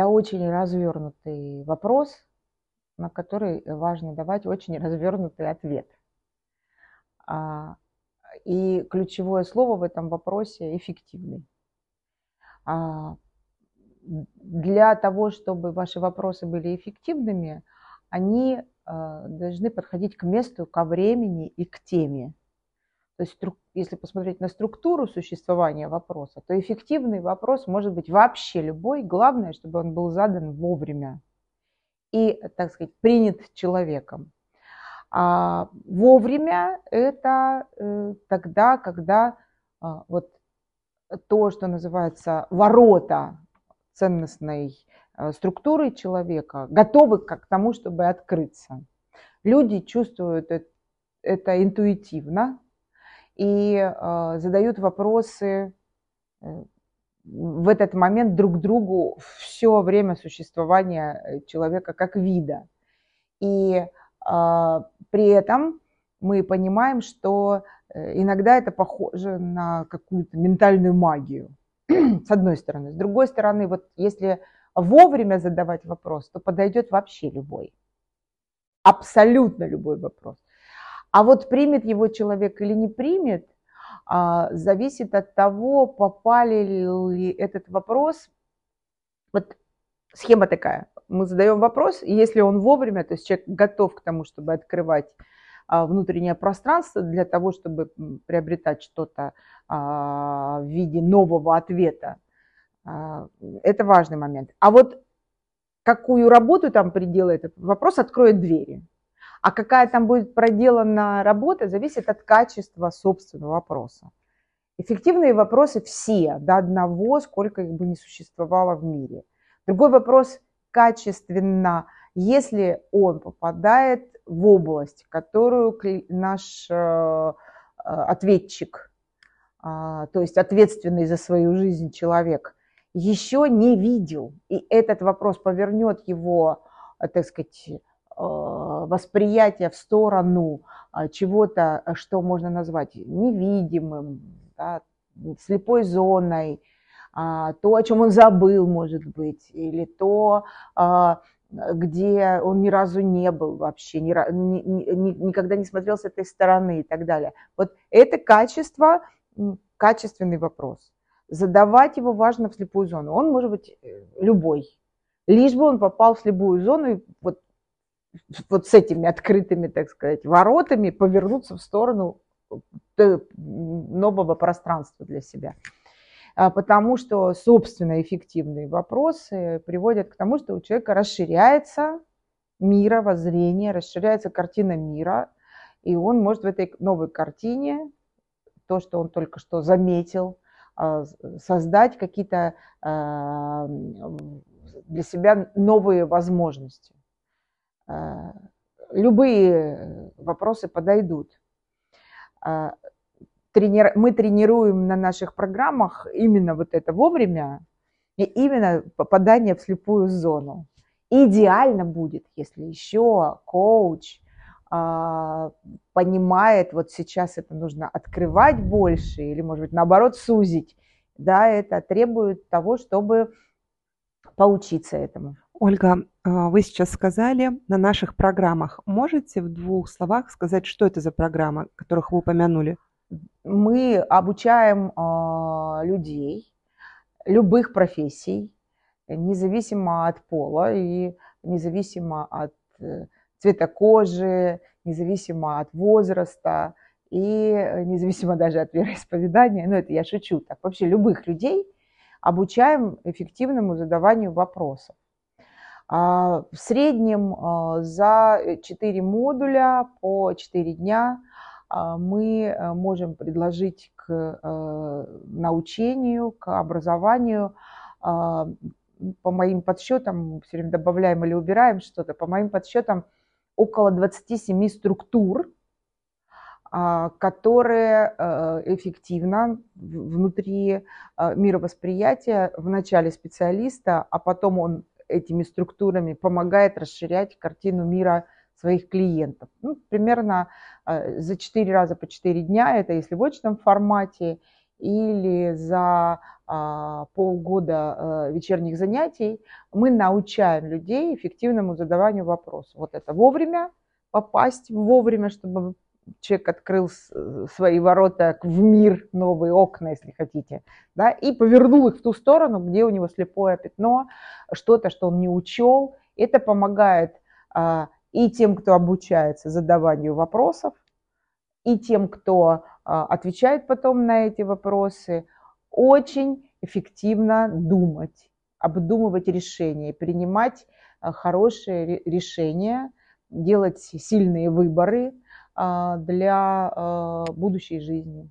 это очень развернутый вопрос, на который важно давать очень развернутый ответ. А, и ключевое слово в этом вопросе – эффективный. А, для того, чтобы ваши вопросы были эффективными, они а, должны подходить к месту, ко времени и к теме. То есть, если посмотреть на структуру существования вопроса, то эффективный вопрос может быть вообще любой. Главное, чтобы он был задан вовремя и, так сказать, принят человеком. А вовремя это э, тогда, когда а, вот то, что называется ворота ценностной э, структуры человека, готовы к тому, чтобы открыться. Люди чувствуют это интуитивно и э, задают вопросы в этот момент друг другу все время существования человека как вида. И а, при этом мы понимаем, что э, иногда это похоже на какую-то ментальную магию, с одной стороны. С другой стороны, вот если вовремя задавать вопрос, то подойдет вообще любой. Абсолютно любой вопрос. А вот примет его человек или не примет, а, зависит от того, попали ли этот вопрос. Вот схема такая мы задаем вопрос, и если он вовремя, то есть человек готов к тому, чтобы открывать а, внутреннее пространство для того, чтобы приобретать что-то а, в виде нового ответа, это важный момент. А вот какую работу там приделает этот вопрос, откроет двери. А какая там будет проделана работа, зависит от качества собственного вопроса. Эффективные вопросы все, до одного, сколько их бы не существовало в мире. Другой вопрос, качественно, если он попадает в область, которую наш э, э, ответчик, а, то есть ответственный за свою жизнь человек, еще не видел, и этот вопрос повернет его, э, так сказать, восприятие в сторону чего-то, что можно назвать невидимым, да, слепой зоной, а, то, о чем он забыл, может быть, или то, а, где он ни разу не был вообще, ни, ни, никогда не смотрел с этой стороны и так далее. Вот это качество, качественный вопрос. Задавать его важно в слепую зону. Он может быть э, любой. Лишь бы он попал в слепую зону и вот, вот с этими открытыми, так сказать, воротами повернуться в сторону э, нового пространства для себя. А, потому что, собственно, эффективные вопросы приводят к тому, что у человека расширяется мировоззрение, расширяется картина мира, и он может в этой новой картине, то, что он только что заметил, а, создать какие-то а, для себя новые возможности. Любые вопросы подойдут тренир... мы тренируем на наших программах именно вот это вовремя и именно попадание в слепую зону. Идеально будет, если еще коуч а, понимает, вот сейчас это нужно открывать больше или, может быть, наоборот, сузить. Да, это требует того, чтобы поучиться этому. Ольга, а, вы сейчас сказали на наших программах. Можете в двух словах сказать, что это за программы, которых вы упомянули? мы обучаем а, людей любых профессий, независимо от пола и независимо от э, цвета кожи, независимо от возраста и независимо даже от вероисповедания. Ну, это я шучу так. Вообще любых людей обучаем эффективному задаванию вопросов. А, в среднем а, за 4 модуля по 4 дня а, мы э, можем предложить к э, научению, к образованию, по моим подсчетам, все время добавляем или убираем что-то, по моим подсчетам около 27 структур, которые э, эффективно внутри мировосприятия в начале специалиста, а потом он этими структурами помогает расширять картину мира своих клиентов. Ну, примерно э, за 4 раза по 4 дня, это если в очном формате, или за а, полгода э, вечерних занятий, мы научаем людей эффективному задаванию вопросов. Вот это вовремя попасть, вовремя, чтобы человек открыл свои ворота в мир, новые окна, если хотите, да, и повернул их в ту сторону, где у него слепое пятно, что-то, что он не учел. Это помогает а, и тем, кто обучается задаванию вопросов, и тем, кто а, отвечает потом на эти вопросы, очень эффективно думать, обдумывать решения, принимать а, хорошие решения, делать сильные выборы – для а, будущей жизни.